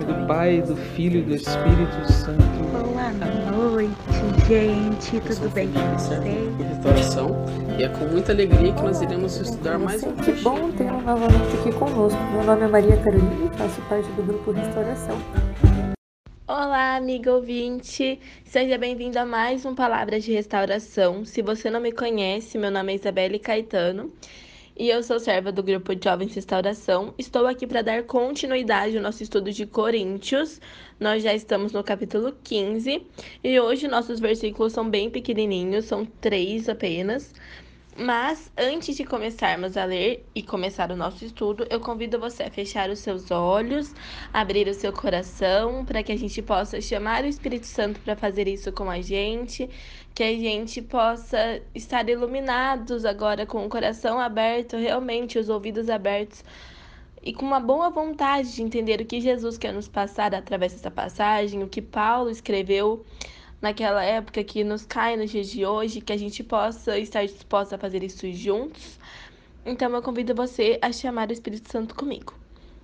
Nome do Pai, do Filho e do Espírito Santo. Boa noite, gente. Tudo bem com vocês? Restauração e é com muita alegria que nós iremos estudar mais um Que bom tê-lo novamente aqui conosco. Meu nome é Maria Carolina e faço parte do grupo Restauração. Olá, amiga ouvinte. Seja bem-vindo a mais um Palavras de Restauração. Se você não me conhece, meu nome é Isabelle Caetano e eu sou serva do grupo de Jovens Restauração. Estou aqui para dar continuidade ao nosso estudo de Coríntios. Nós já estamos no capítulo 15 e hoje nossos versículos são bem pequenininhos, são três apenas. Mas antes de começarmos a ler e começar o nosso estudo, eu convido você a fechar os seus olhos, abrir o seu coração, para que a gente possa chamar o Espírito Santo para fazer isso com a gente, que a gente possa estar iluminados agora com o coração aberto, realmente os ouvidos abertos e com uma boa vontade de entender o que Jesus quer nos passar através dessa passagem, o que Paulo escreveu naquela época que nos cai nos dias de hoje, que a gente possa estar disposta a fazer isso juntos. Então eu convido você a chamar o Espírito Santo comigo.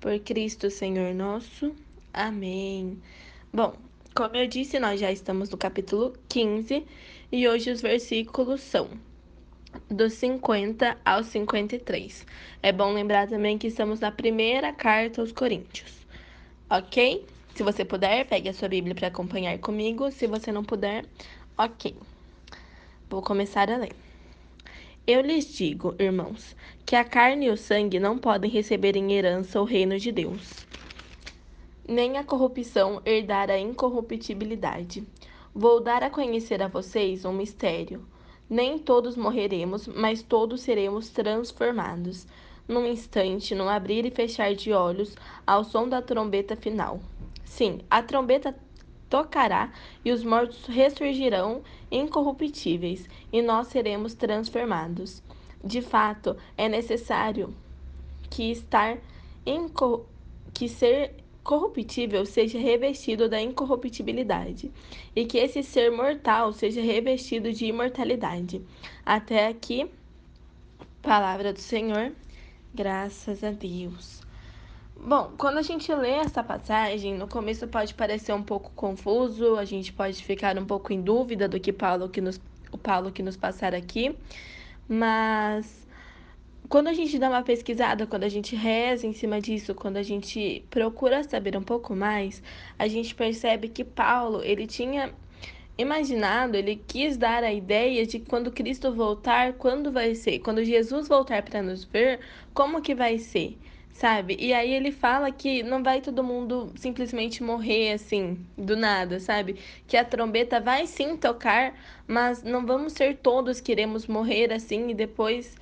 Por Cristo, Senhor nosso. Amém. Bom, como eu disse, nós já estamos no capítulo 15 e hoje os versículos são dos 50 ao 53. É bom lembrar também que estamos na primeira carta aos Coríntios, ok? Se você puder, pegue a sua Bíblia para acompanhar comigo. Se você não puder, ok. Vou começar a ler. Eu lhes digo, irmãos, que a carne e o sangue não podem receber em herança o reino de Deus, nem a corrupção herdar a incorruptibilidade. Vou dar a conhecer a vocês um mistério. Nem todos morreremos, mas todos seremos transformados. Num instante, num abrir e fechar de olhos, ao som da trombeta final. Sim, a trombeta tocará e os mortos ressurgirão incorruptíveis e nós seremos transformados. De fato, é necessário que estar que ser corruptível seja revestido da incorruptibilidade e que esse ser mortal seja revestido de imortalidade. Até aqui, palavra do Senhor. Graças a Deus. Bom, quando a gente lê essa passagem, no começo pode parecer um pouco confuso, a gente pode ficar um pouco em dúvida do que Paulo que nos, o Paulo que nos passar aqui, mas quando a gente dá uma pesquisada, quando a gente reza em cima disso, quando a gente procura saber um pouco mais, a gente percebe que Paulo, ele tinha imaginado, ele quis dar a ideia de quando Cristo voltar, quando vai ser, quando Jesus voltar para nos ver, como que vai ser sabe? E aí ele fala que não vai todo mundo simplesmente morrer assim, do nada, sabe? Que a trombeta vai sim tocar, mas não vamos ser todos que iremos morrer assim e depois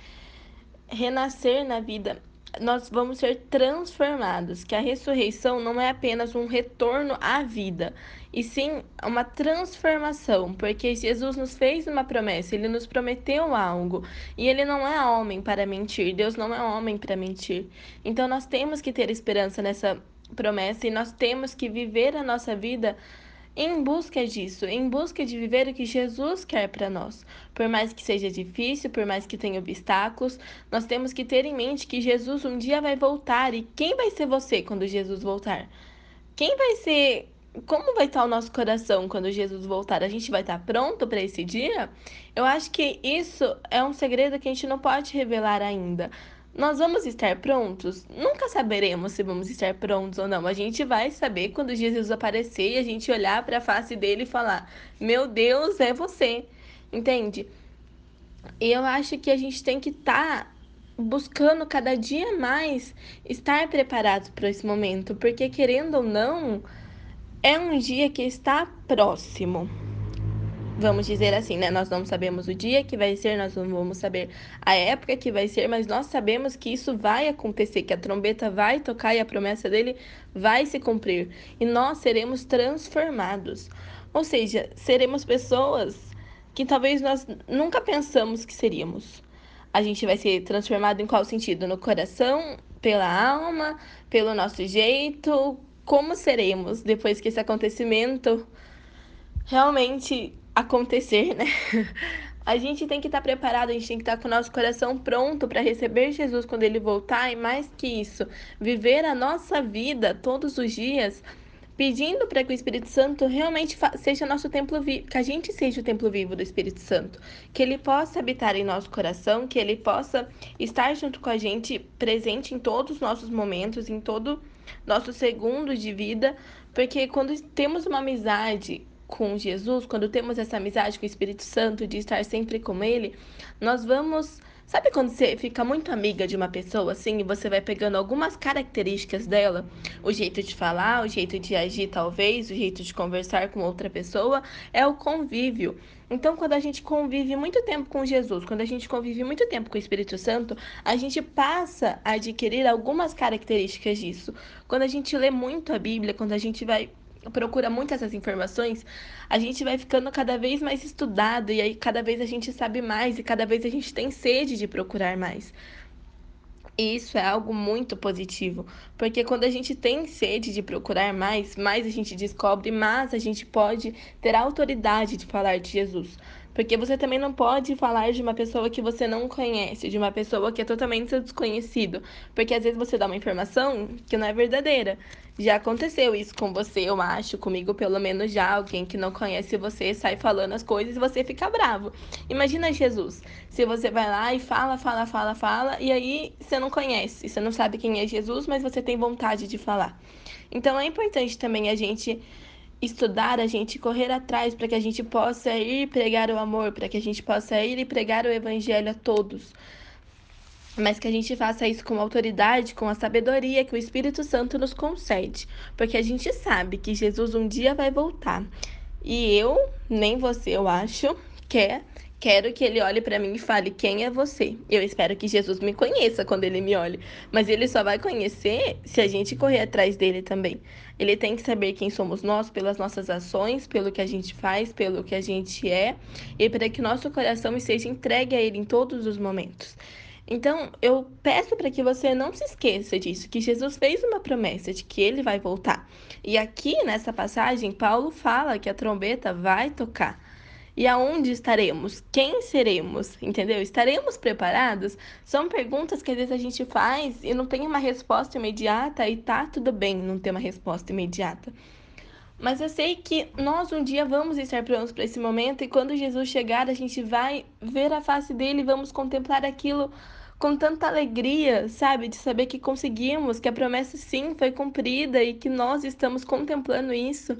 renascer na vida. Nós vamos ser transformados, que a ressurreição não é apenas um retorno à vida, e sim uma transformação, porque Jesus nos fez uma promessa, ele nos prometeu algo, e ele não é homem para mentir, Deus não é homem para mentir. Então nós temos que ter esperança nessa promessa e nós temos que viver a nossa vida em busca disso, em busca de viver o que Jesus quer para nós. Por mais que seja difícil, por mais que tenha obstáculos, nós temos que ter em mente que Jesus um dia vai voltar e quem vai ser você quando Jesus voltar? Quem vai ser como vai estar o nosso coração quando Jesus voltar? A gente vai estar pronto para esse dia? Eu acho que isso é um segredo que a gente não pode revelar ainda. Nós vamos estar prontos? Nunca saberemos se vamos estar prontos ou não. A gente vai saber quando Jesus aparecer e a gente olhar para a face dele e falar: Meu Deus, é você. Entende? E eu acho que a gente tem que estar buscando cada dia mais estar preparados para esse momento, porque querendo ou não, é um dia que está próximo. Vamos dizer assim, né? Nós não sabemos o dia que vai ser, nós não vamos saber a época que vai ser, mas nós sabemos que isso vai acontecer, que a trombeta vai tocar e a promessa dele vai se cumprir. E nós seremos transformados. Ou seja, seremos pessoas que talvez nós nunca pensamos que seríamos. A gente vai ser transformado em qual sentido? No coração, pela alma, pelo nosso jeito? Como seremos depois que esse acontecimento realmente acontecer, né? A gente tem que estar tá preparado, a gente tem que estar tá com o nosso coração pronto para receber Jesus quando ele voltar e mais que isso, viver a nossa vida todos os dias pedindo para que o Espírito Santo realmente seja nosso templo vivo, que a gente seja o templo vivo do Espírito Santo, que ele possa habitar em nosso coração, que ele possa estar junto com a gente, presente em todos os nossos momentos, em todo nosso segundo de vida, porque quando temos uma amizade com Jesus, quando temos essa amizade com o Espírito Santo, de estar sempre com Ele, nós vamos. Sabe quando você fica muito amiga de uma pessoa assim e você vai pegando algumas características dela? O jeito de falar, o jeito de agir, talvez, o jeito de conversar com outra pessoa, é o convívio. Então, quando a gente convive muito tempo com Jesus, quando a gente convive muito tempo com o Espírito Santo, a gente passa a adquirir algumas características disso. Quando a gente lê muito a Bíblia, quando a gente vai procura muito essas informações, a gente vai ficando cada vez mais estudado e aí cada vez a gente sabe mais e cada vez a gente tem sede de procurar mais. E isso é algo muito positivo, porque quando a gente tem sede de procurar mais, mais a gente descobre, mais a gente pode ter a autoridade de falar de Jesus. Porque você também não pode falar de uma pessoa que você não conhece, de uma pessoa que é totalmente seu desconhecido. Porque às vezes você dá uma informação que não é verdadeira. Já aconteceu isso com você, eu acho, comigo pelo menos já. Alguém que não conhece você sai falando as coisas e você fica bravo. Imagina Jesus. Se você vai lá e fala, fala, fala, fala, e aí você não conhece, você não sabe quem é Jesus, mas você tem vontade de falar. Então é importante também a gente estudar, a gente correr atrás para que a gente possa ir pregar o amor, para que a gente possa ir e pregar o evangelho a todos. Mas que a gente faça isso com autoridade, com a sabedoria que o Espírito Santo nos concede. Porque a gente sabe que Jesus um dia vai voltar. E eu, nem você, eu acho, quer Quero que ele olhe para mim e fale quem é você. Eu espero que Jesus me conheça quando ele me olhe, mas ele só vai conhecer se a gente correr atrás dele também. Ele tem que saber quem somos nós pelas nossas ações, pelo que a gente faz, pelo que a gente é, e para que nosso coração esteja entregue a ele em todos os momentos. Então, eu peço para que você não se esqueça disso, que Jesus fez uma promessa de que ele vai voltar. E aqui nessa passagem, Paulo fala que a trombeta vai tocar. E aonde estaremos? Quem seremos? Entendeu? Estaremos preparados? São perguntas que às vezes a gente faz e não tem uma resposta imediata e tá tudo bem não ter uma resposta imediata. Mas eu sei que nós um dia vamos estar prontos para esse momento e quando Jesus chegar, a gente vai ver a face dele e vamos contemplar aquilo com tanta alegria, sabe? De saber que conseguimos, que a promessa sim foi cumprida e que nós estamos contemplando isso.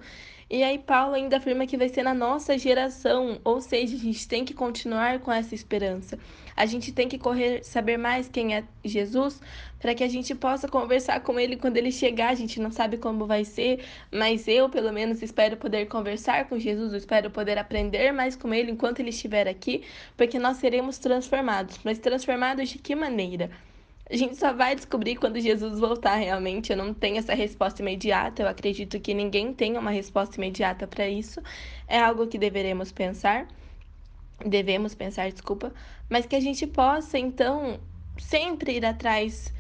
E aí Paulo ainda afirma que vai ser na nossa geração, ou seja, a gente tem que continuar com essa esperança. A gente tem que correr, saber mais quem é Jesus, para que a gente possa conversar com ele quando ele chegar. A gente não sabe como vai ser, mas eu, pelo menos, espero poder conversar com Jesus, espero poder aprender mais com ele enquanto ele estiver aqui, porque nós seremos transformados. Mas transformados de que maneira? A gente só vai descobrir quando Jesus voltar realmente. Eu não tenho essa resposta imediata. Eu acredito que ninguém tem uma resposta imediata para isso. É algo que deveremos pensar. Devemos pensar, desculpa. Mas que a gente possa, então, sempre ir atrás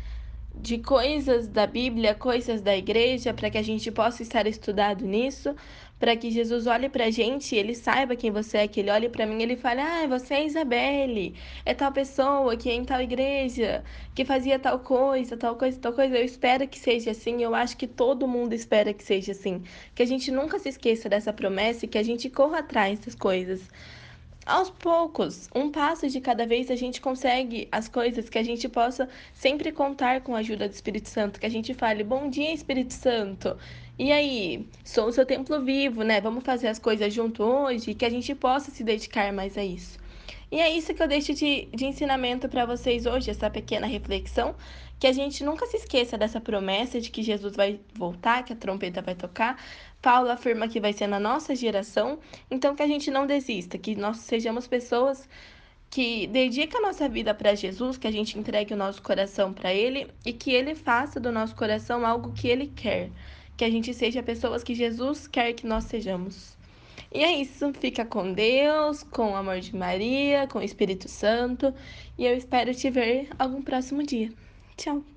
de coisas da Bíblia, coisas da igreja, para que a gente possa estar estudado nisso, para que Jesus olhe para a gente e ele saiba quem você é, que ele olhe para mim e ele fale: Ah, você é Isabelle, é tal pessoa que é em tal igreja, que fazia tal coisa, tal coisa, tal coisa. Eu espero que seja assim, eu acho que todo mundo espera que seja assim. Que a gente nunca se esqueça dessa promessa e que a gente corra atrás das coisas aos poucos, um passo de cada vez, a gente consegue as coisas que a gente possa sempre contar com a ajuda do Espírito Santo, que a gente fale: "Bom dia, Espírito Santo. E aí, sou o seu templo vivo, né? Vamos fazer as coisas junto hoje, que a gente possa se dedicar mais a isso." E é isso que eu deixo de, de ensinamento para vocês hoje, essa pequena reflexão, que a gente nunca se esqueça dessa promessa de que Jesus vai voltar, que a trompeta vai tocar. Paulo afirma que vai ser na nossa geração, então que a gente não desista, que nós sejamos pessoas que dedica a nossa vida para Jesus, que a gente entregue o nosso coração para Ele e que Ele faça do nosso coração algo que Ele quer, que a gente seja pessoas que Jesus quer que nós sejamos. E é isso, fica com Deus, com o amor de Maria, com o Espírito Santo, e eu espero te ver algum próximo dia. Tchau!